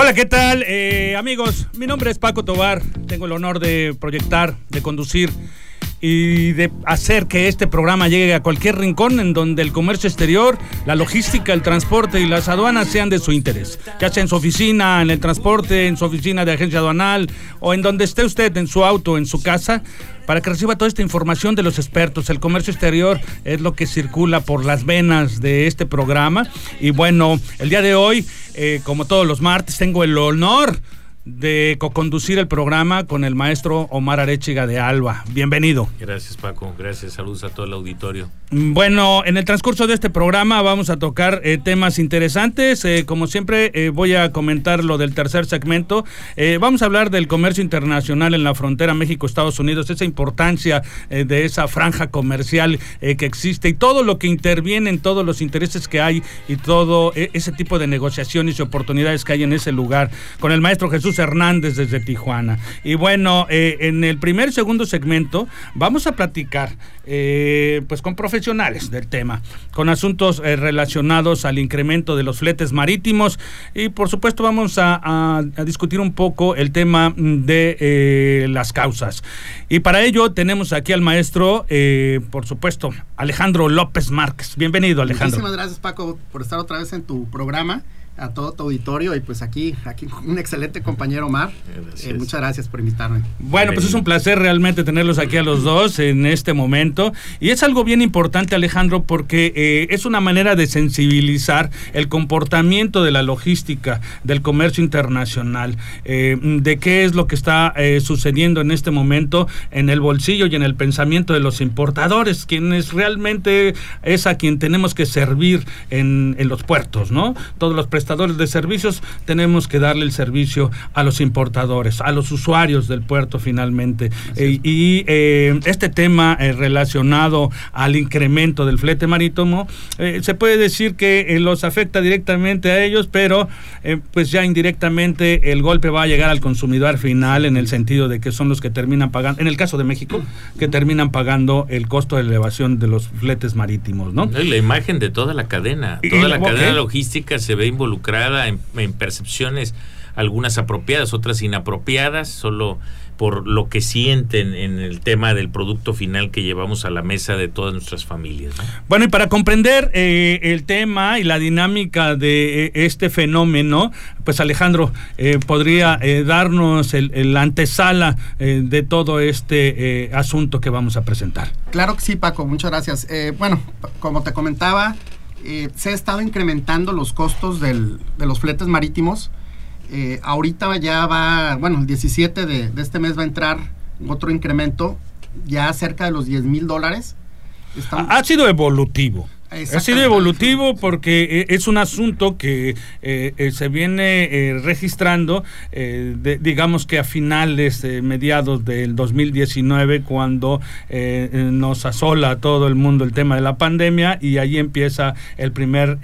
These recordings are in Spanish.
Hola, ¿qué tal? Eh, amigos, mi nombre es Paco Tobar. Tengo el honor de proyectar, de conducir y de hacer que este programa llegue a cualquier rincón en donde el comercio exterior, la logística, el transporte y las aduanas sean de su interés. Ya sea en su oficina, en el transporte, en su oficina de agencia aduanal o en donde esté usted, en su auto, en su casa, para que reciba toda esta información de los expertos. El comercio exterior es lo que circula por las venas de este programa. Y bueno, el día de hoy, eh, como todos los martes, tengo el honor de co-conducir el programa con el maestro Omar Arechiga de Alba. Bienvenido. Gracias Paco, gracias, saludos a todo el auditorio. Bueno, en el transcurso de este programa vamos a tocar eh, temas interesantes. Eh, como siempre eh, voy a comentar lo del tercer segmento. vamos a hablar del comercio internacional en la frontera México-Estados Unidos, esa importancia de esa franja comercial que existe y todo lo que interviene en todos los intereses que hay y todo ese tipo de negociaciones y oportunidades que hay en ese lugar. Con el maestro Jesús Hernández desde Tijuana. Y bueno, eh, en el primer segundo segmento vamos a platicar eh, pues con profesionales del tema, con asuntos eh, relacionados al incremento de los fletes marítimos y por supuesto vamos a, discutir un poco el tema de las causas. Y para ello tenemos aquí al maestro, por supuesto, Alejandro López Márquez. Bienvenido, Alejandro. Muchísimas gracias, Paco, por estar otra vez en tu programa a todo tu auditorio y pues aquí, aquí un excelente compañero Omar. Eh, muchas gracias por invitarme. Bueno, pues es un placer realmente tenerlos aquí a los dos en este momento. Y es algo bien importante, Alejandro, porque eh, es una manera de sensibilizar el comportamiento de la logística, del comercio internacional, eh, de qué es lo que está sucediendo en este momento en el bolsillo y en el pensamiento de los importadores, quienes realmente es a quien tenemos que servir en, en los puertos, ¿no? Todos los prestadores de servicios, tenemos que darle el servicio a los importadores, a los usuarios del puerto finalmente. Eh, y eh, este tema eh, relacionado al incremento del flete marítimo, se puede decir que los afecta directamente a ellos, pero pues ya indirectamente el golpe va a llegar al consumidor final en el sentido de que son los que terminan pagando, en el caso de México, que terminan pagando el costo de elevación de los fletes marítimos, ¿no? La imagen de toda la cadena, toda la cadena logística se ve involucrada en, percepciones, algunas apropiadas, otras inapropiadas, solo por lo que sienten en el tema del producto final que llevamos a la mesa de todas nuestras familias. Bueno, y para comprender eh, el tema y la dinámica de eh, este fenómeno, pues Alejandro, eh, podría darnos el, antesala de todo este asunto que vamos a presentar. Claro que sí, Paco, muchas gracias. bueno, como te comentaba, eh, se ha estado incrementando los costos de los fletes marítimos. Eh, ahorita ya va, bueno, el 17 de, este mes va a entrar otro incremento, ya cerca de los 10 mil dólares. Ha sido evolutivo. Ha sido evolutivo porque eh, es un asunto que eh, eh, se viene registrando, digamos que a finales, mediados del 2019, cuando nos asola a todo el mundo el tema de la pandemia y ahí empieza el primer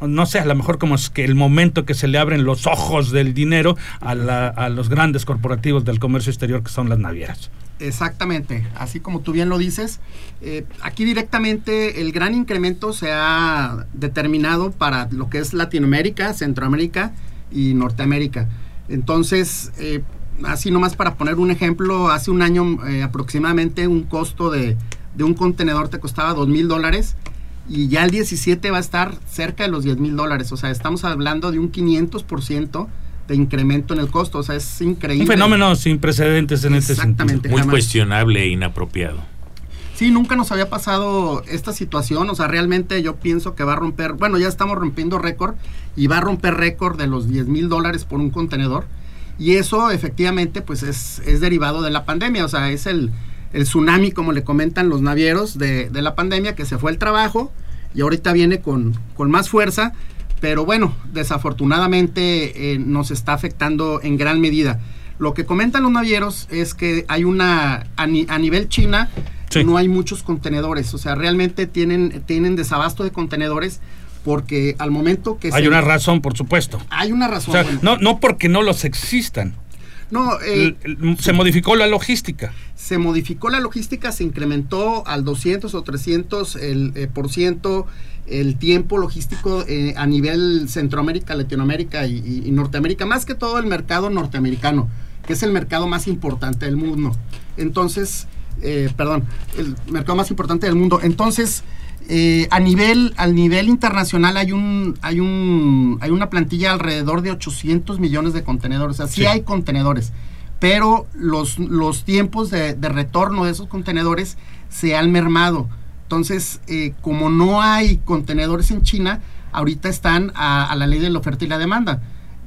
no sé, a lo mejor como es que el momento que se le abren los ojos del dinero a, a los grandes corporativos del comercio exterior que son las navieras. Exactamente, así como tú bien lo dices, eh, aquí directamente el gran incremento se ha determinado para lo que es Latinoamérica, Centroamérica y Norteamérica. Entonces, eh, así nomás para poner un ejemplo, hace un año eh, aproximadamente un costo de, de, un contenedor te costaba dos mil dólares y ya el 17 va a estar cerca de los 10 mil dólares. O sea, estamos hablando de un 500% de incremento en el costo. O sea, es increíble. Un fenómeno sin precedentes en este sentido. Muy cuestionable e inapropiado. Sí, nunca nos había pasado esta situación. O sea, realmente yo pienso que va a romper. Bueno, ya estamos rompiendo récord y va a romper récord de los 10 mil dólares por un contenedor. Y eso efectivamente pues es, es derivado de la pandemia. O sea, es el, el tsunami, como le comentan los navieros de, de, la pandemia, que se fue el trabajo y ahorita viene con, con más fuerza Pero bueno, desafortunadamente eh, nos está afectando en gran medida. Lo que comentan los navieros es que hay una, a, nivel China, no hay muchos contenedores, o sea, realmente tienen, tienen desabasto de contenedores porque al momento que... Hay una razón, por supuesto. Hay una razón. O sea, no, no porque no los existan. No, eh, se modificó la logística. Se modificó la logística, se incrementó al 200 o 300 el, eh, por ciento el tiempo logístico eh, a nivel Centroamérica, Latinoamérica y, Norteamérica, más que todo el mercado norteamericano, que es el mercado más importante del mundo. Entonces, perdón, el mercado más importante del mundo. Entonces, eh, a nivel, al nivel internacional hay un, hay un, hay una plantilla alrededor de 800 millones de contenedores. O sea, sí, hay contenedores, pero los, los tiempos de, de retorno de esos contenedores se han mermado. Entonces, eh, como no hay contenedores en China, ahorita están a, la ley de la oferta y la demanda.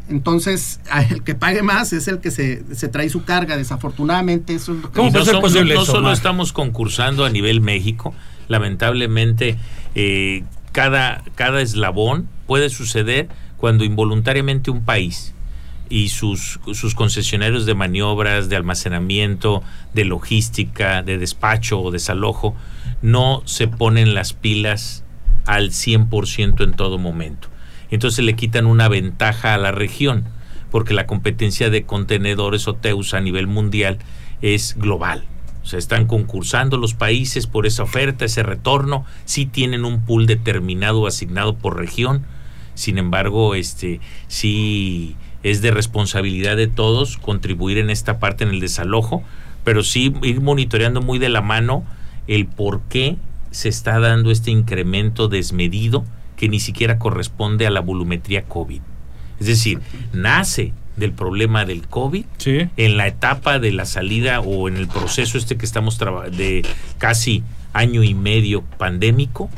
Entonces, el que pague más es el que se, trae su carga. Desafortunadamente, eso es lo que... ¿Cómo puede ser posible no, solo estamos concursando a nivel México, lamentablemente eh, cada, cada eslabón puede suceder cuando involuntariamente un país y sus, sus concesionarios de maniobras, de almacenamiento, de logística, de despacho o desalojo, no se ponen las pilas al 100% en todo momento. Entonces le quitan una ventaja a la región, porque la competencia de contenedores o TEUS a nivel mundial es global. O sea, están concursando los países por esa oferta, ese retorno, sí tienen un pool determinado asignado por región. Sin embargo, este sí es de responsabilidad de todos contribuir en esta parte en el desalojo, pero sí ir monitoreando muy de la mano el por qué se está dando este incremento desmedido que ni siquiera corresponde a la volumetría COVID. Es decir, nace del problema del COVID en la etapa de la salida o en el proceso este que estamos de casi año y medio pandémico.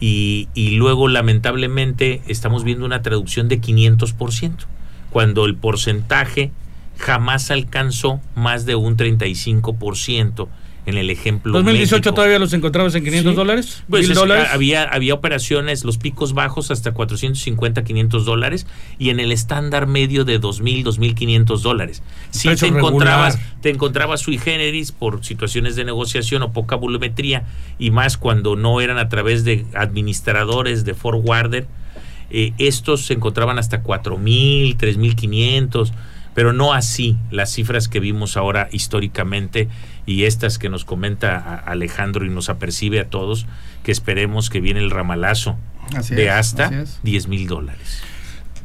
Y, y, luego lamentablemente estamos viendo una traducción de 500%, cuando el porcentaje jamás alcanzó más de un 35% en el ejemplo. ¿2018 todavía los encontrabas en 500 dólares? Pues Había, había operaciones, los picos bajos hasta 450, 500 dólares y en el estándar medio de 2.000, 2.500 dólares. Si te encontrabas, te encontrabas sui generis por situaciones de negociación o poca volumetría y más cuando no eran a través de administradores de forwarder, eh, estos se encontraban hasta 4.000, 3.500 pero no así las cifras que vimos ahora históricamente y estas que nos comenta Alejandro y nos apercibe a todos, que esperemos que viene el ramalazo de hasta 10 mil dólares.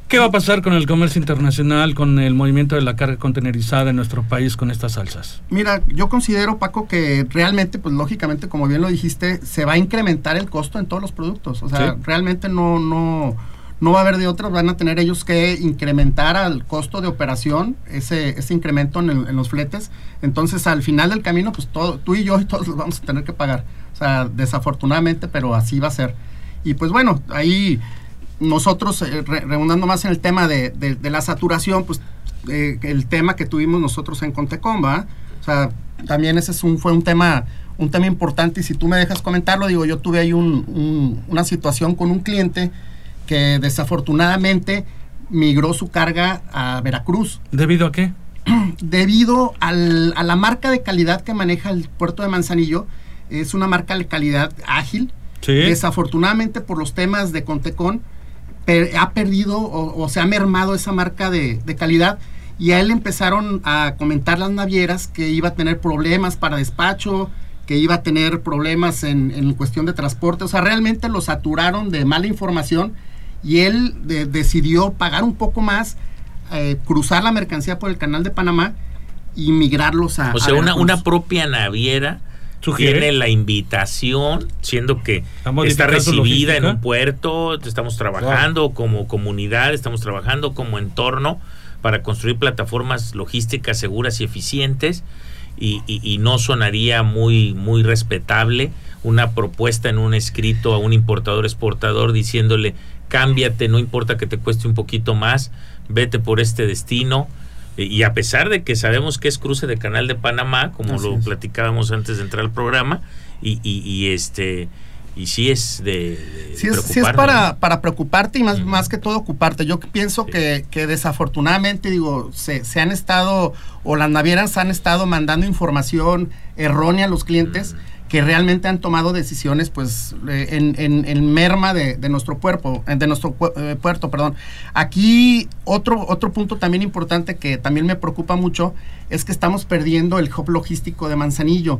¿Qué va a pasar con el comercio internacional, con el movimiento de la carga contenerizada en nuestro país con estas salsas? Mira, yo considero, Paco, que realmente, pues lógicamente, como bien lo dijiste, se va a incrementar el costo en todos los productos. O sea, realmente no, no, no va a haber de otras, van a tener ellos que incrementar al costo de operación ese, ese incremento en, los fletes. Entonces, al final del camino, pues todo, tú y yo y todos los vamos a tener que pagar. O sea, desafortunadamente, pero así va a ser. Y pues bueno, ahí nosotros, eh, más en el tema de, de, la saturación, pues eh, el tema que tuvimos nosotros en Contecomba, o sea, también ese es un, fue un tema un tema importante y si tú me dejas comentarlo, digo, yo tuve ahí un, una situación con un cliente que desafortunadamente migró su carga a Veracruz. ¿Debido a qué? Debido al, a la marca de calidad que maneja el puerto de Manzanillo, es una marca de calidad ágil. Desafortunadamente por los temas de Contecon, ha perdido o, se ha mermado esa marca de, calidad y a él empezaron a comentar las navieras que iba a tener problemas para despacho, que iba a tener problemas en, en cuestión de transporte. O sea, realmente lo saturaron de mala información y él decidió pagar un poco más, eh, cruzar la mercancía por el canal de Panamá y migrarlos a... O sea, una, una propia naviera tiene la invitación, siendo que está recibida en un puerto, estamos trabajando como comunidad, estamos trabajando como entorno para construir plataformas logísticas seguras y eficientes y, y, no sonaría muy, muy respetable una propuesta en un escrito a un importador exportador diciéndole cámbiate, no importa que te cueste un poquito más, vete por este destino. E, y a pesar de que sabemos que es cruce de Canal de Panamá, como lo platicábamos antes de entrar al programa, y, y, este y sí es de, sí es, es para, para preocuparte y más, más que todo ocuparte. Yo pienso que, que, desafortunadamente, digo, se, se, han estado, o las navieras han estado mandando información errónea a los clientes que realmente han tomado decisiones pues eh, en, en, merma de, nuestro cuerpo, de nuestro eh, puerto, perdón. Aquí otro, otro punto también importante que también me preocupa mucho es que estamos perdiendo el hub logístico de Manzanillo.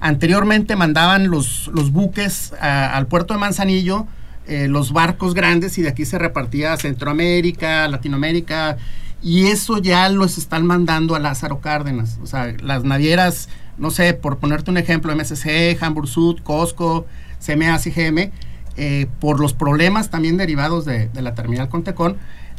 Anteriormente mandaban los, los buques al puerto de Manzanillo, eh, los barcos grandes y de aquí se repartía a Centroamérica, Latinoamérica y eso ya los están mandando a Lázaro Cárdenas. O sea, las navieras no sé, por ponerte un ejemplo, MSC, Hamburg Sud, Costco, CMA, CGM, eh, por los problemas también derivados de, la terminal Contecon,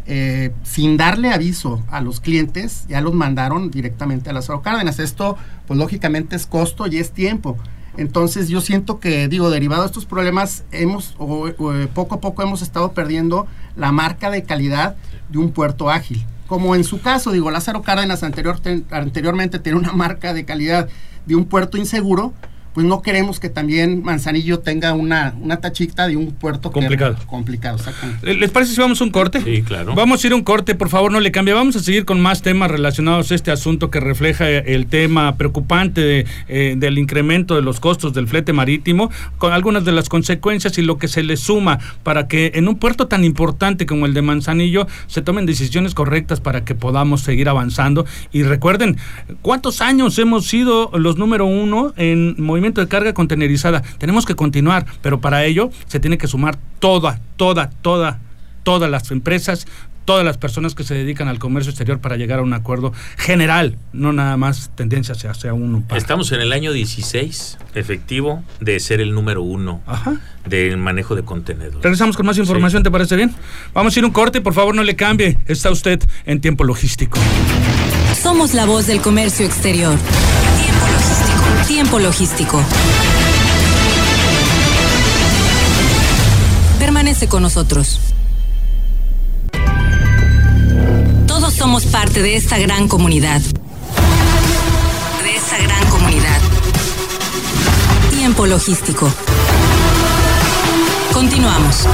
eh, sin darle aviso a los clientes, ya los mandaron directamente a las Cárdenas. Esto, pues lógicamente es costo y es tiempo. Entonces yo siento que, digo, derivado de estos problemas, hemos, eh, poco a poco hemos estado perdiendo la marca de calidad de un puerto ágil como en su caso, digo, Lázaro Cárdenas anterior, anteriormente tiene una marca de calidad de un puerto inseguro, pues no queremos que también Manzanillo tenga una, una tachita de un puerto complicado. complicado, ¿Les parece si vamos a un corte? Sí, claro. Vamos a ir a un corte, por favor, no le cambie. Vamos a seguir con más temas relacionados a este asunto que refleja el tema preocupante eh, del incremento de los costos del flete marítimo, con algunas de las consecuencias y lo que se le suma para que en un puerto tan importante como el de Manzanillo se tomen decisiones correctas para que podamos seguir avanzando. Y recuerden, ¿cuántos años hemos sido los número uno en movimiento de carga contenerizada. Tenemos que continuar, pero para ello se tiene que sumar toda, toda, toda, todas las empresas, todas las personas que se dedican al comercio exterior para llegar a un acuerdo general, no nada más tendencia hacia, uno. Estamos en el año 16, efectivo, de ser el número uno del manejo de contenedores. Regresamos con más información, ¿te parece bien? Vamos a ir un corte, por favor no le cambie. Está usted en tiempo logístico. Somos la voz del comercio exterior. Tiempo logístico. Permanece con nosotros. Todos somos parte de esta gran comunidad. De esta gran comunidad. Tiempo logístico. Continuamos.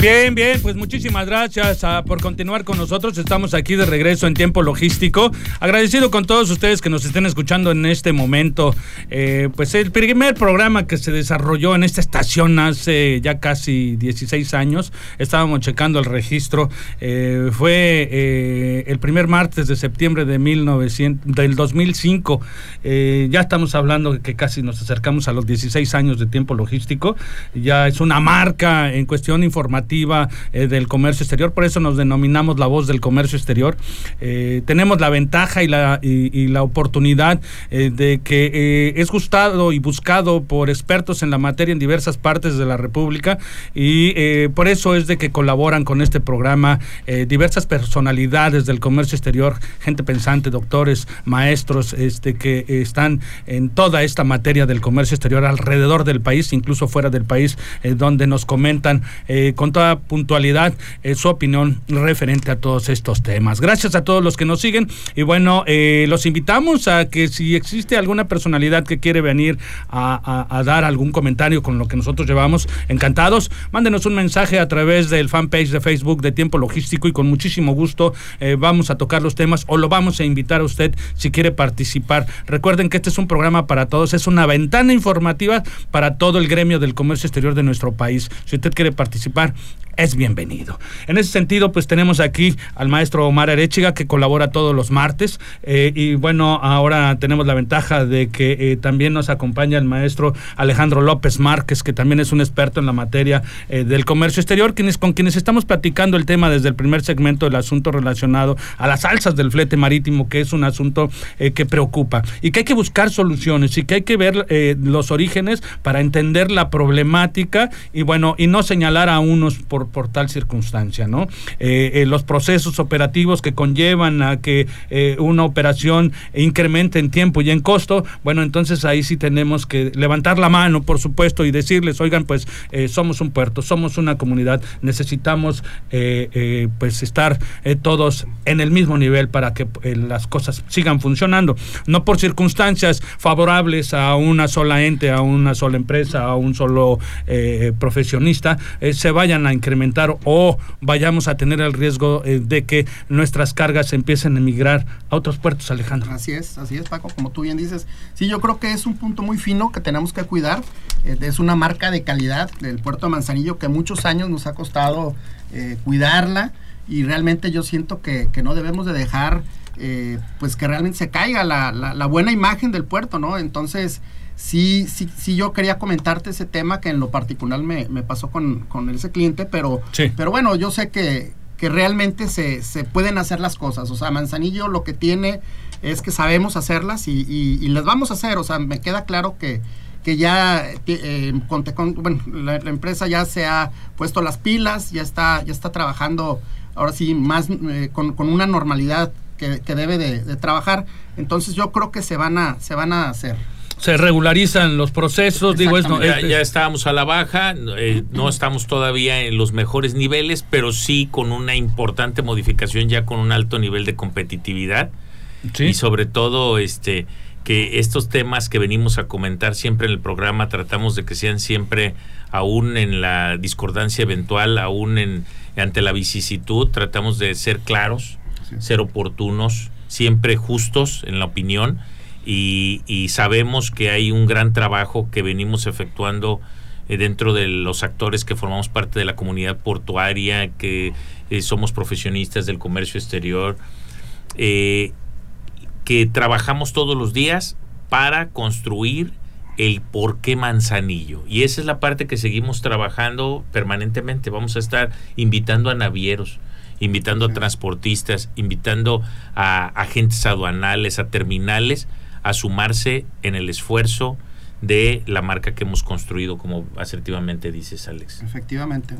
Bien, bien, pues muchísimas gracias ah, por continuar con nosotros. Estamos aquí de regreso en tiempo logístico. Agradecido con todos ustedes que nos estén escuchando en este momento. Eh, pues el primer programa que se desarrolló en esta estación hace ya casi 16 años. Estábamos checando el registro. Eh, fue eh, el primer martes de septiembre de 1900, del 2005. ya estamos hablando que casi nos acercamos a los 16 años de tiempo logístico. Ya es una marca en cuestión informativa eh, del comercio exterior, por eso nos denominamos la voz del comercio exterior. Eh, tenemos la ventaja y la, y, la oportunidad eh, de que es gustado y buscado por expertos en la materia en diversas partes de la República y por eso es de que colaboran con este programa diversas personalidades del comercio exterior, gente pensante, doctores, maestros, este que están en toda esta materia del comercio exterior alrededor del país, incluso fuera del país, donde nos comentan con toda puntualidad eh, su opinión referente a todos estos temas. Gracias a todos los que nos siguen y bueno, eh, los invitamos a que si existe alguna personalidad que quiere venir a, dar algún comentario con lo que nosotros llevamos, encantados, mándenos un mensaje a través del fanpage de Facebook de Tiempo Logístico y con muchísimo gusto eh, vamos a tocar los temas o lo vamos a invitar a usted si quiere participar. Recuerden que este es un programa para todos, es una ventana informativa para todo el gremio del comercio exterior de nuestro país. Si usted quiere participar, es bienvenido. En ese sentido, pues tenemos aquí al maestro Omar Arechiga que colabora todos los martes eh, y bueno, ahora tenemos la ventaja de que eh, también nos acompaña el maestro Alejandro López Márquez, que también es un experto en la materia eh, del comercio exterior, quienes, con quienes estamos platicando el tema desde el primer segmento del asunto relacionado a las alzas del flete marítimo, que es un asunto que preocupa y que hay que buscar soluciones y que hay que ver los orígenes para entender la problemática y bueno, y no señalar a unos por, por tal circunstancia, ¿no? Eh, los procesos operativos que conllevan a que una operación incremente en tiempo y en costo, bueno, entonces ahí sí tenemos que levantar la mano, por supuesto, y decirles, oigan, pues somos un puerto, somos una comunidad, necesitamos pues estar todos en el mismo nivel para que las cosas sigan funcionando, no por circunstancias favorables a una sola ente, a una sola empresa, a un solo eh, profesionista, eh, se vayan a incrementar o vayamos a tener el riesgo eh, de que nuestras cargas empiecen a emigrar a otros puertos, Alejandro. Así es, así es, Paco, como tú bien dices. Sí, yo creo que es un punto muy fino que tenemos que cuidar. es una marca de calidad del puerto de Manzanillo que muchos años nos ha costado cuidarla y realmente yo siento que, que no debemos de dejar eh, pues que realmente se caiga la, la, buena imagen del puerto, ¿no? Entonces, sí, sí, sí yo quería comentarte ese tema que en lo particular me, me pasó con, con, ese cliente, pero, pero bueno, yo sé que, que realmente se, se, pueden hacer las cosas. O sea, Manzanillo lo que tiene es que sabemos hacerlas y, y, las vamos a hacer. O sea, me queda claro que, que ya eh, con, bueno, la, la, empresa ya se ha puesto las pilas, ya está, ya está trabajando ahora sí más eh, con, con, una normalidad que, debe de, trabajar. Entonces yo creo que se van a, se van a hacer. Se regularizan los procesos, digo es, ya, ya, estábamos a la baja, eh, no estamos todavía en los mejores niveles, pero sí con una importante modificación ya con un alto nivel de competitividad. Y sobre todo este que estos temas que venimos a comentar siempre en el programa tratamos de que sean siempre aún en la discordancia eventual, aún en ante la vicisitud, tratamos de ser claros ser oportunos, siempre justos en la opinión y, sabemos que hay un gran trabajo que venimos efectuando eh, dentro de los actores que formamos parte de la comunidad portuaria, que eh, somos profesionistas del comercio exterior, eh, que trabajamos todos los días para construir el por qué Manzanillo. Y esa es la parte que seguimos trabajando permanentemente. Vamos a estar invitando a navieros, invitando a transportistas, invitando a agentes aduanales, a terminales, a sumarse en el esfuerzo de la marca que hemos construido, como asertivamente dices, Alex. Efectivamente.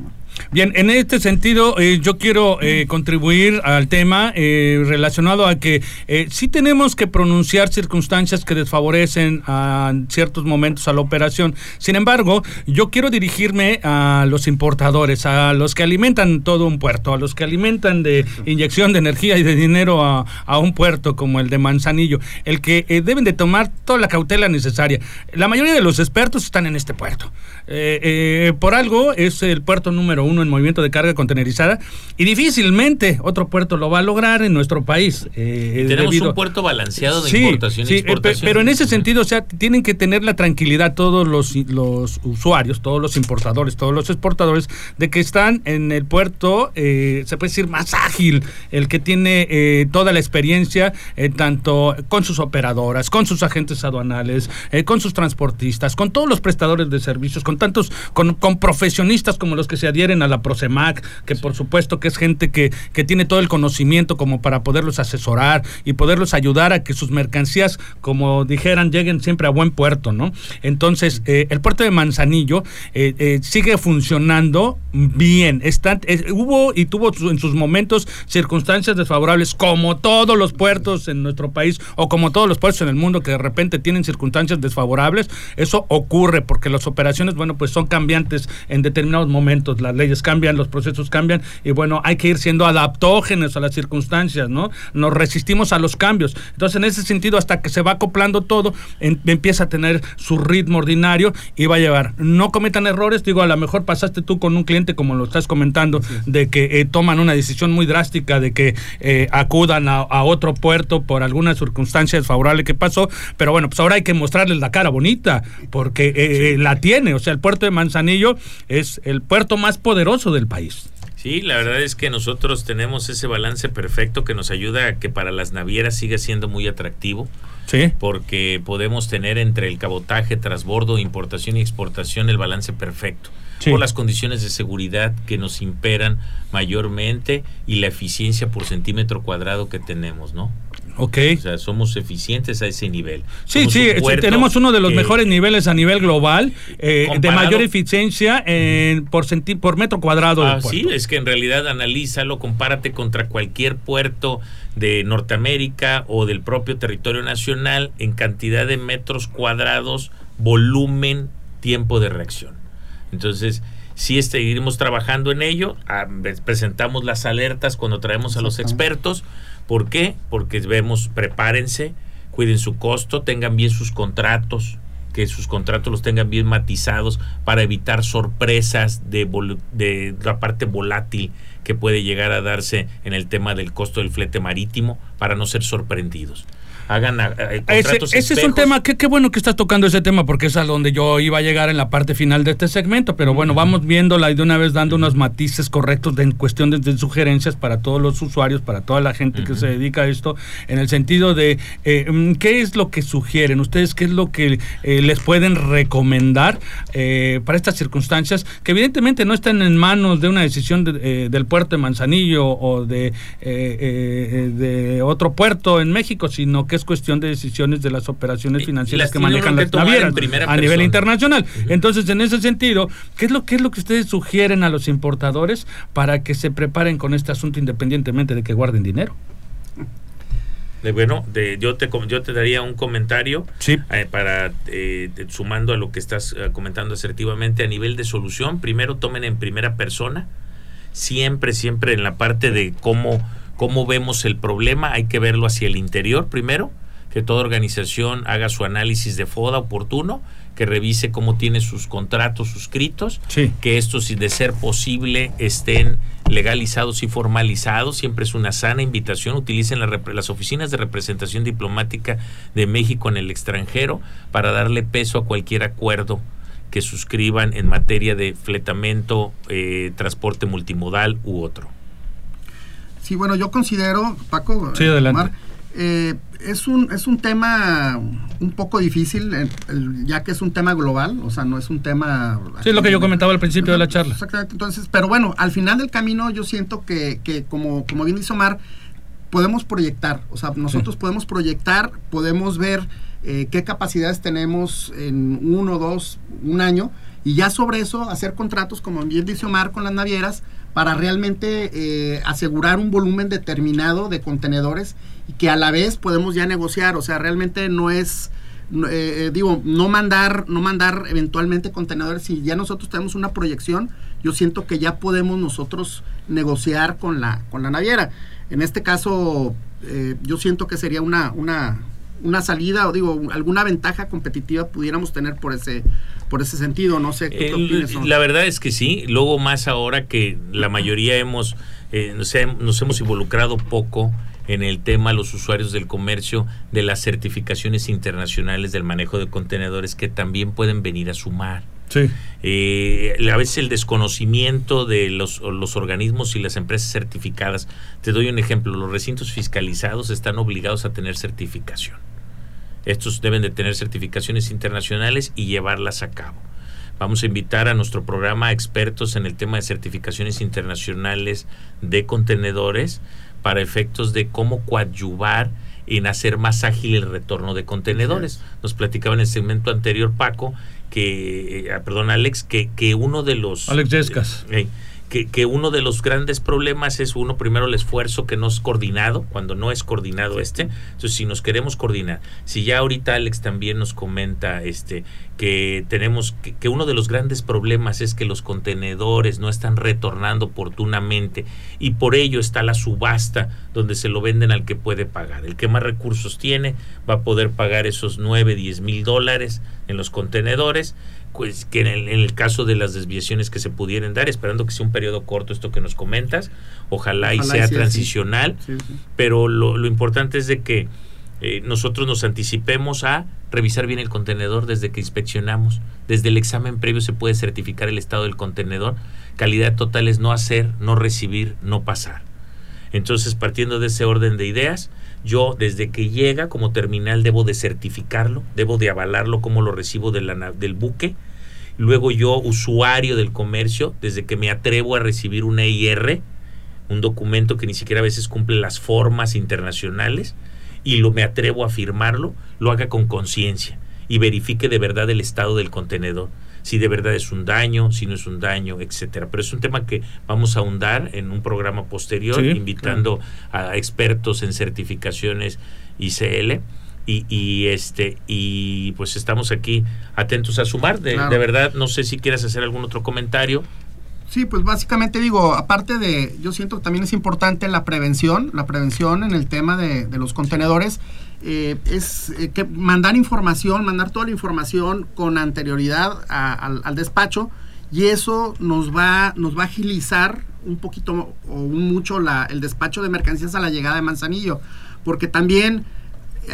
Bien, en este sentido, eh, yo quiero eh, contribuir al tema eh, relacionado a que sí tenemos que pronunciar circunstancias que desfavorecen a ciertos momentos a la operación. Sin embargo, yo quiero dirigirme a los importadores, a los que alimentan todo un puerto, a los que alimentan de inyección de energía y de dinero a, a un puerto como el de Manzanillo, el que deben de tomar toda la cautela necesaria. La mayoría de los expertos están en este puerto. Eh, eh, por algo es el puerto número uno en movimiento de carga contenerizada y difícilmente otro puerto lo va a lograr en nuestro país. Eh, Tenemos un puerto balanceado de importación y exportación. pero en ese sentido, o sea, tienen que tener la tranquilidad todos los, los usuarios, todos los importadores, todos los exportadores, de que están en el puerto, se puede decir, más ágil, el que tiene toda la experiencia, tanto con sus operadoras, con sus agentes aduanales, con sus transportadores con todos los prestadores de servicios, con tantos, con, profesionistas como los que se adhieren a la Prosemac, que por supuesto que es gente que, que tiene todo el conocimiento como para poderlos asesorar y poderlos ayudar a que sus mercancías, como dijeran, lleguen siempre a buen puerto, ¿no? Entonces, eh, el puerto de Manzanillo eh, eh, sigue funcionando bien. Está, hubo y tuvo en sus momentos circunstancias desfavorables, como todos los puertos en nuestro país o como todos los puertos en el mundo que de repente tienen circunstancias desfavorables eso ocurre porque las operaciones, bueno, pues son cambiantes en determinados momentos. Las leyes cambian, los procesos cambian y bueno, hay que ir siendo adaptógenos a las circunstancias, ¿no? Nos resistimos a los cambios. Entonces, en ese sentido, hasta que se va acoplando todo, empieza a tener su ritmo ordinario y va a llevar. No cometan errores, digo, a lo mejor pasaste tú con un cliente, como lo estás comentando, de que eh, toman una decisión muy drástica de que eh, acudan a, a otro puerto por alguna circunstancia desfavorable que pasó, pero bueno, pues ahora hay que mostrarles la cara bonita porque eh, eh, la tiene. O sea, el puerto de Manzanillo es el puerto más poderoso del país. Sí, la verdad es que nosotros tenemos ese balance perfecto que nos ayuda a que para las navieras siga siendo muy atractivo. Sí. Porque podemos tener entre el cabotaje, transbordo, importación y exportación el balance perfecto. Por las condiciones de seguridad que nos imperan mayormente y la eficiencia por centímetro cuadrado que tenemos, ¿no? Ok. O sea, somos eficientes a ese nivel. Sí, sí, tenemos uno de los mejores niveles a nivel global, eh, de mayor eficiencia en, por, por metro cuadrado. Ah, sí, es que en realidad analízalo, compárate contra cualquier puerto de Norteamérica o del propio territorio nacional en cantidad de metros cuadrados, volumen, tiempo de reacción. Entonces, sí seguiremos trabajando en ello, ah, presentamos las alertas cuando traemos a los expertos. ¿Por qué? Porque vemos, prepárense, cuiden su costo, tengan bien sus contratos, que sus contratos los tengan bien matizados para evitar sorpresas de, de la parte volátil que puede llegar a darse en el tema del costo del flete marítimo para no ser sorprendidos hagan eh, ese, ese es un tema, qué, qué bueno que estás tocando ese tema porque es a donde yo iba a llegar en la parte final de este segmento, pero bueno, vamos viéndola y de una vez dando unos matices correctos en cuestión de, sugerencias para todos los usuarios, para toda la gente que se dedica a esto, en el sentido de eh, mm, qué es lo que sugieren ustedes, qué es lo que eh, les pueden recomendar para estas circunstancias, que evidentemente no están en manos de una decisión del puerto de Manzanillo o de, de otro puerto en México, sino que es cuestión de decisiones de las operaciones financieras que manejan las navieras a nivel internacional. Entonces, en ese sentido, ¿qué es lo es lo que ustedes sugieren a los importadores para que se preparen con este asunto independientemente de que guarden dinero? bueno, de, yo te yo te daría un comentario sí. Eh, para eh, sumando a lo que estás eh, comentando asertivamente a nivel de solución. Primero tomen en primera persona, siempre, siempre en la parte de cómo cómo vemos el problema, hay que verlo hacia el interior primero, que toda organización haga su análisis de FODA oportuno, que revise cómo tiene sus contratos suscritos, que estos, si de ser posible, estén legalizados y formalizados. Siempre es una sana invitación. Utilicen las oficinas de representación diplomática de México en el extranjero para darle peso a cualquier acuerdo que suscriban en materia de fletamento, eh, transporte multimodal u otro. Sí, bueno, yo considero, Paco, sí, adelante. Eh, es, un, es un tema un poco difícil, ya que es un tema global, o sea, no es un tema... Sí, es lo que yo comentaba al principio de la charla. Exactamente, entonces, pero bueno, al final del camino yo siento que, que como, como bien dice Omar, podemos proyectar, o sea, nosotros podemos proyectar, podemos ver eh, qué capacidades tenemos en uno, dos, un año, y ya sobre eso hacer contratos, como bien dice Omar, con las navieras, para realmente eh, asegurar un volumen determinado de contenedores y que a la vez podemos ya negociar, o sea, realmente no es... Eh, eh, digo, no mandar, no mandar eventualmente contenedores, si ya nosotros tenemos una proyección, yo siento que ya podemos nosotros negociar con la, con la naviera. En este caso, yo siento que sería una, una, una salida o digo alguna ventaja competitiva pudiéramos tener por ese por ese sentido no sé ¿qué la verdad es que sí luego más ahora que la mayoría hemos eh, nos, nos hemos involucrado poco en el tema los usuarios del comercio de las certificaciones internacionales del manejo de contenedores que también pueden venir a sumar Sí. Eh, a veces el desconocimiento de los, los, organismos y las empresas certificadas. Te doy un ejemplo, los recintos fiscalizados están obligados a tener certificación. Estos deben de tener certificaciones internacionales y llevarlas a cabo. Vamos a invitar a nuestro programa expertos en el tema de certificaciones internacionales de contenedores para efectos de cómo coadyuvar en hacer más ágil el retorno de contenedores. Nos platicaba en el segmento anterior Paco que, eh, perdón Alex, que, que uno de los... Alex Yescas. Eh, que, uno de los grandes problemas es uno primero el esfuerzo que no es coordinado, cuando no es coordinado este. Entonces, si nos queremos coordinar, si ya ahorita Alex también nos comenta este que tenemos que, que uno de los grandes problemas es que los contenedores no están retornando oportunamente y por ello está la subasta donde se lo venden al que puede pagar. El que más recursos tiene va a poder pagar esos 9, 10 mil dólares en los contenedores pues que en el, caso de las desviaciones que se pudieran dar, esperando que sea un periodo corto esto que nos comentas, ojalá, y sea transicional, pero lo, importante es de que eh, nosotros nos anticipemos a revisar bien el contenedor desde que inspeccionamos, desde el examen previo se puede certificar el estado del contenedor, calidad total es no hacer, no recibir, no pasar. Entonces, partiendo de ese orden de ideas, yo desde que llega como terminal debo de certificarlo, debo de avalarlo como lo recibo del buque. Luego yo, usuario del comercio, desde que me atrevo a recibir un EIR, un documento que ni siquiera a veces cumple las formas internacionales, y lo me atrevo a afirmarlo, lo haga con conciencia y verifique de verdad el estado del contenedor si de verdad es un daño, si no es un daño, etcétera. Pero es un tema que vamos a ahondar en un programa posterior, invitando a expertos en certificaciones ICL. Y, y, este y pues estamos aquí atentos a sumar. De, de verdad no sé si quieres hacer algún otro comentario. Sí, pues básicamente digo, aparte de, yo siento que también es importante la prevención, la prevención en el tema de, los contenedores, eh, es eh, que mandar información, mandar toda la información con anterioridad al, despacho y eso nos va, nos va a agilizar un poquito o mucho la, el despacho de mercancías a la llegada de Manzanillo, porque también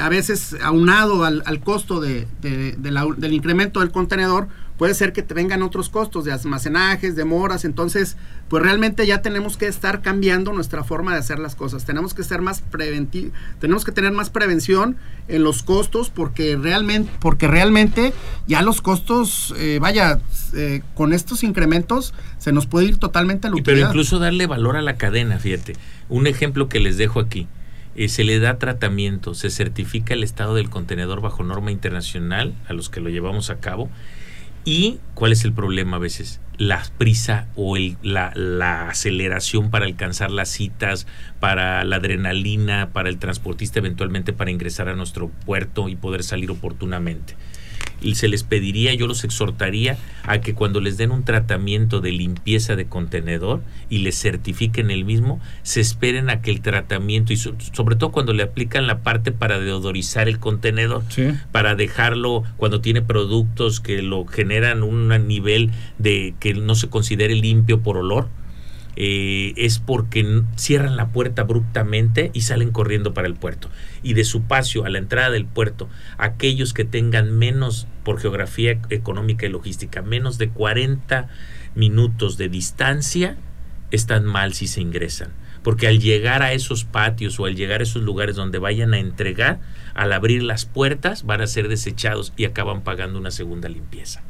a veces aunado al, costo de, del incremento del contenedor, puede ser que te vengan otros costos de almacenajes, demoras, entonces pues realmente ya tenemos que estar cambiando nuestra forma de hacer las cosas, tenemos que ser más preventivo, tenemos que tener más prevención en los costos porque realmente, porque realmente ya los costos, eh, vaya, eh, con estos incrementos se nos puede ir totalmente a la Pero incluso darle valor a la cadena, fíjate, un ejemplo que les dejo aquí. Eh, se le da tratamiento, se certifica el estado del contenedor bajo norma internacional a los que lo llevamos a cabo ¿Y cuál es el problema a veces? La prisa o el, la, la, aceleración para alcanzar las citas, para la adrenalina, para el transportista eventualmente para ingresar a nuestro puerto y poder salir oportunamente y se les pediría, yo los exhortaría a que cuando les den un tratamiento de limpieza de contenedor y les certifiquen el mismo, se esperen a que el tratamiento, y sobre todo cuando le aplican la parte para deodorizar el contenedor, para dejarlo cuando tiene productos que lo generan un nivel de que no se considere limpio por olor, eh, es porque cierran la puerta abruptamente y salen corriendo para el puerto. Y de su paso a la entrada del puerto, aquellos que tengan menos, por geografía económica y logística, menos de 40 minutos de distancia, están mal si se ingresan. Porque al llegar a esos patios o al llegar a esos lugares donde vayan a entregar, al abrir las puertas van a ser desechados y acaban pagando una segunda limpieza.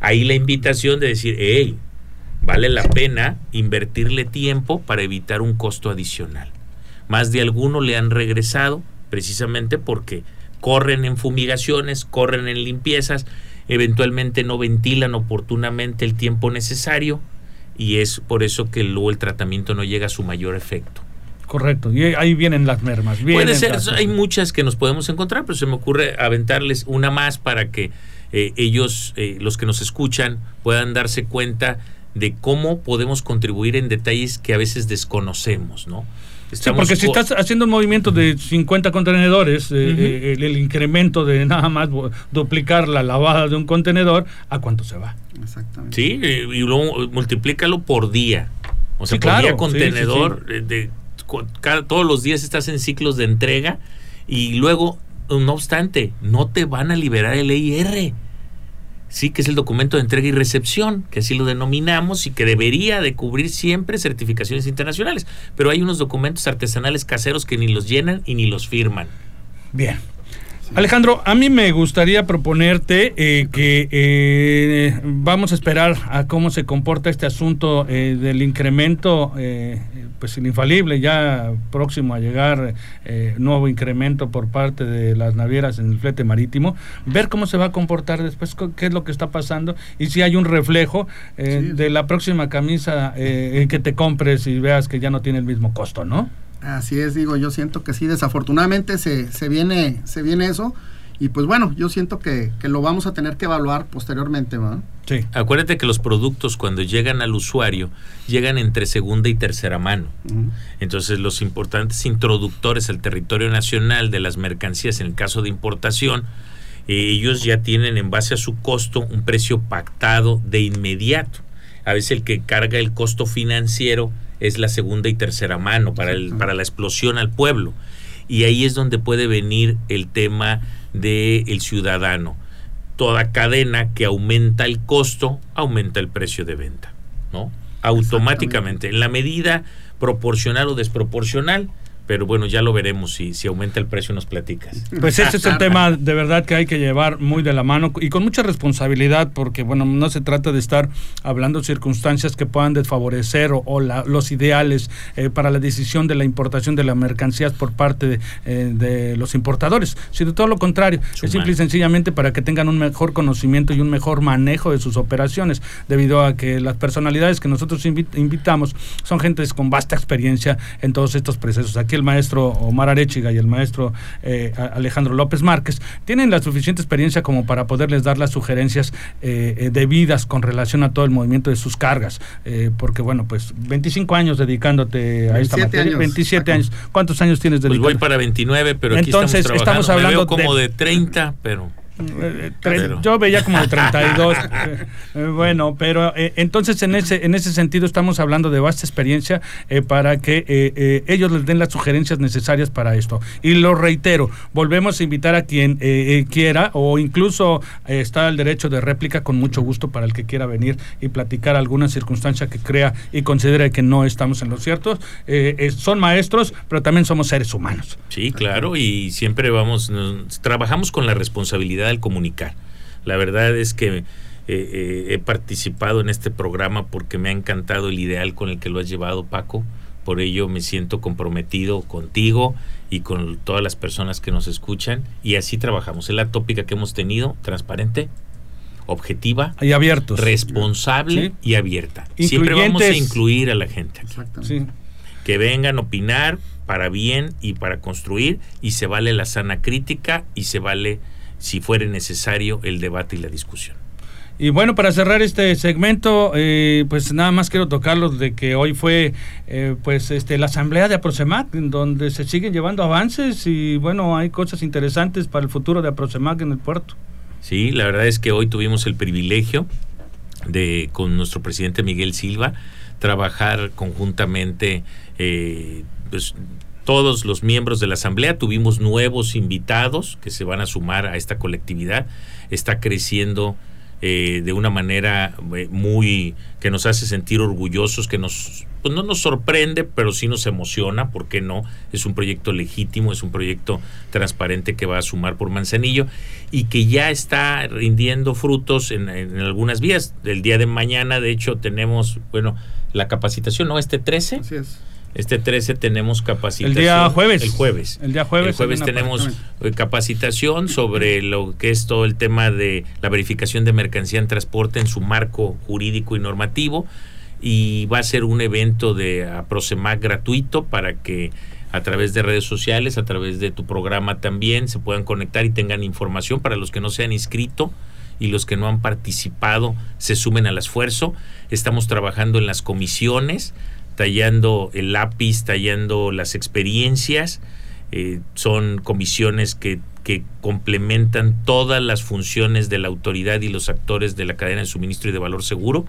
Ahí la invitación de decir, hey, vale la pena invertirle tiempo para evitar un costo adicional. Más de alguno le han regresado precisamente porque corren en fumigaciones, corren en limpiezas, eventualmente no ventilan oportunamente el tiempo necesario y es por eso que luego el tratamiento no llega a su mayor efecto. Correcto, y ahí vienen las mermas. Puede ser, hay muchas que nos podemos encontrar, pero se me ocurre aventarles una más para que eh, ellos, eh, los que nos escuchan, puedan darse cuenta de cómo podemos contribuir en detalles que a veces desconocemos, ¿no? sí, porque si estás haciendo un movimiento de 50 contenedores, eh, eh, el, incremento de nada más duplicar la lavada de un contenedor, ¿a cuánto se va? Exactamente. Sí, y luego multiplícalo por día. O sea, por día contenedor, eh, de, todos los días estás en ciclos de entrega y luego, no obstante, no te van a liberar el EIR sí que es el documento de entrega y recepción, que así lo denominamos y que debería de cubrir siempre certificaciones internacionales. Pero hay unos documentos artesanales caseros que ni los llenan y ni los firman. Bien. Alejandro, a mí me gustaría proponerte eh, que eh, vamos a esperar a cómo se comporta este asunto eh, del incremento, pues el infalible, ya próximo a llegar, nuevo incremento por parte de las navieras en el flete marítimo, ver cómo se va a comportar después, qué es lo que está pasando y si hay un reflejo de la próxima camisa que te compres y veas que ya no tiene el mismo costo, ¿no? Así es, digo, yo siento que sí, desafortunadamente se, se, viene, se viene eso. Y pues bueno, yo siento que, lo vamos a tener que evaluar posteriormente. ¿verdad? Sí. Acuérdate que los productos cuando llegan al usuario llegan entre segunda y tercera mano. Entonces los importantes introductores al territorio nacional de las mercancías en el caso de importación, eh, ellos ya tienen en base a su costo un precio pactado de inmediato. A veces el que carga el costo financiero es la segunda y tercera mano para, el, para la explosión al pueblo. Y ahí es donde puede venir el tema del ciudadano. Toda cadena que aumenta el costo, aumenta el precio de venta, ¿no? Automáticamente. En la medida proporcional o desproporcional, pero bueno, ya lo veremos si, si aumenta el precio nos platicas. Pues ese es el tema de verdad que hay que llevar muy de la mano y con mucha responsabilidad porque bueno, no se trata de estar hablando circunstancias que puedan desfavorecer o, los ideales eh, para la decisión de la importación de las mercancías por parte eh, de, los importadores, sino todo lo contrario, es simple y sencillamente para que tengan un mejor conocimiento y un mejor manejo de sus operaciones, debido a que las personalidades que nosotros invitamos son gentes con vasta experiencia en todos estos procesos. Aquí el maestro Omar Arechiga y el maestro eh, Alejandro López Márquez tienen la suficiente experiencia como para poderles dar las sugerencias eh, eh, debidas con relación a todo el movimiento de sus cargas. porque, bueno, pues 25 años dedicándote a esta materia. 27 años. ¿Cuántos años tienes dedicado? Pues voy para 29, pero aquí Entonces, estamos, hablando como de 30, pero... Eh, yo veía como de 32. Eh, bueno, pero eh, entonces en ese, en ese sentido estamos hablando de vasta experiencia para que ellos les den las sugerencias necesarias para esto. Y lo reitero, volvemos a invitar a quien quiera o incluso está el derecho de réplica con mucho gusto para el que quiera venir y platicar alguna circunstancia que crea y considere que no estamos en lo cierto. son maestros, pero también somos seres humanos. Sí, claro, y siempre vamos, trabajamos con la responsabilidad al comunicar. La verdad es que eh, eh, he participado en este programa porque me ha encantado el ideal con el que lo has llevado, Paco. Por ello me siento comprometido contigo y con todas las personas que nos escuchan. Y así trabajamos. Es la tópica que hemos tenido, transparente, objetiva y abiertos. responsable y abierta. Siempre vamos a incluir a la gente. Que vengan a opinar para bien y para construir y se vale la sana crítica y se vale si fuere necesario el debate y la discusión. Y bueno, para cerrar este segmento, eh, pues nada más quiero tocarlo de que hoy fue eh, pues este la asamblea de Aprocemac, donde se siguen llevando avances y bueno, hay cosas interesantes para el futuro de Aprocemac en el puerto. Sí, la verdad es que hoy tuvimos el privilegio de, con nuestro presidente Miguel Silva, trabajar conjuntamente eh, pues, todos los miembros de la Asamblea, tuvimos nuevos invitados que se van a sumar a esta colectividad, está creciendo eh, de una manera eh, muy que nos hace sentir orgullosos, que nos pues no nos sorprende, pero sí nos emociona, ¿por qué no? Es un proyecto legítimo, es un proyecto transparente que va a sumar por Manzanillo y que ya está rindiendo frutos en, algunas vías. El día de mañana, de hecho, tenemos, bueno, la capacitación, ¿no? Este 13. Así es este 13 tenemos capacitación. El día jueves. El jueves. El día jueves. El jueves tenemos eh, capacitación sobre lo que es todo el tema de la verificación de mercancía en transporte en su marco jurídico y normativo. Y va a ser un evento de Aprosemac gratuito para que a través de redes sociales, a través de tu programa también, se puedan conectar y tengan información para los que no se han inscrito y los que no han participado se sumen al esfuerzo. Estamos trabajando en las comisiones tallando el lápiz, tallando las experiencias. Eh, son comisiones que, que, complementan todas las funciones de la autoridad y los actores de la cadena de suministro y de valor seguro.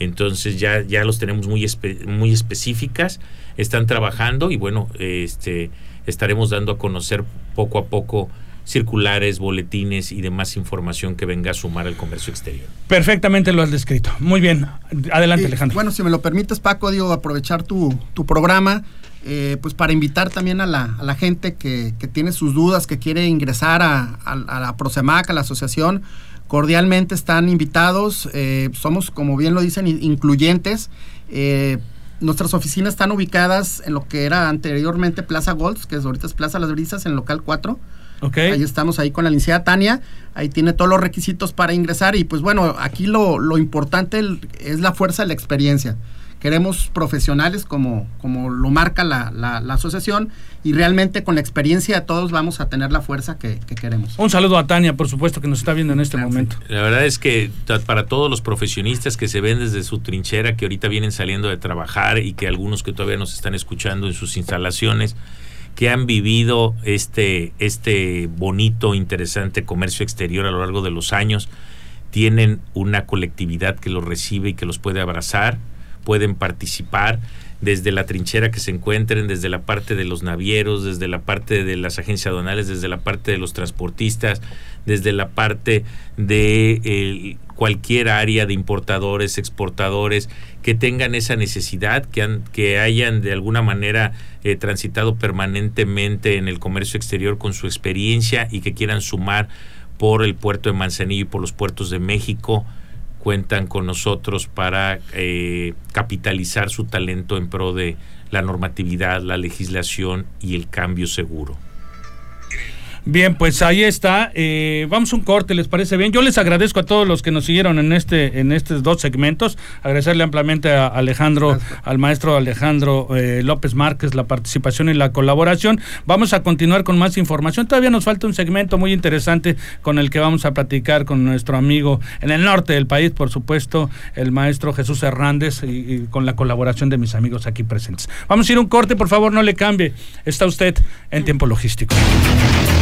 Entonces ya, ya los tenemos muy, muy específicas, están trabajando y bueno, este, estaremos dando a conocer poco a poco circulares, boletines y demás información que venga a sumar al comercio exterior. Perfectamente lo has descrito. Muy bien. Adelante, Alejandro. Bueno, si me lo permites, Paco, digo, aprovechar tu, tu programa. Eh, pues para invitar también a la, a la gente que, que, tiene sus dudas, que quiere ingresar a, a, la Prosemac, a la asociación, cordialmente están invitados. Eh, somos, como bien lo dicen, incluyentes. Eh, nuestras oficinas están ubicadas en lo que era anteriormente Plaza Golds, que es ahorita es Plaza Las Brisas, en local 4. Ahí estamos ahí con la licenciada Tania, ahí tiene todos los requisitos para ingresar y pues bueno, aquí lo, lo importante es la fuerza de la experiencia. Queremos profesionales como, como lo marca la, la, asociación y realmente con la experiencia de todos vamos a tener la fuerza que, queremos. Un saludo a Tania, por supuesto, que nos está viendo en este momento. La verdad es que para todos los profesionistas que se ven desde su trinchera, que ahorita vienen saliendo de trabajar y que algunos que todavía nos están escuchando en sus instalaciones, que han vivido este, este bonito, interesante comercio exterior a lo largo de los años, tienen una colectividad que los recibe y que los puede abrazar, pueden participar desde la trinchera que se encuentren, desde la parte de los navieros, desde la parte de las agencias aduanales, desde la parte de los transportistas, desde la parte de cualquier área de importadores, exportadores, que tengan esa necesidad, que, han, que hayan de alguna manera eh, transitado permanentemente en el comercio exterior con su experiencia y que quieran sumar por el puerto de Manzanillo y por los puertos de México, cuentan con nosotros para eh, capitalizar su talento en pro de la normatividad, la legislación y el cambio seguro. Bien, pues ahí está. Eh, vamos a un corte, ¿les parece bien? Yo les agradezco a todos los que nos siguieron en este en estos dos segmentos. Agradecerle ampliamente a Alejandro, al maestro Alejandro eh, López Márquez, la participación y la colaboración. Vamos a continuar con más información. Todavía nos falta un segmento muy interesante con el que vamos a platicar con nuestro amigo en el norte del país, por supuesto, el maestro Jesús Hernández y, con la colaboración de mis amigos aquí presentes. Vamos a ir a un corte, por favor, no le cambie. Está usted en tiempo logístico.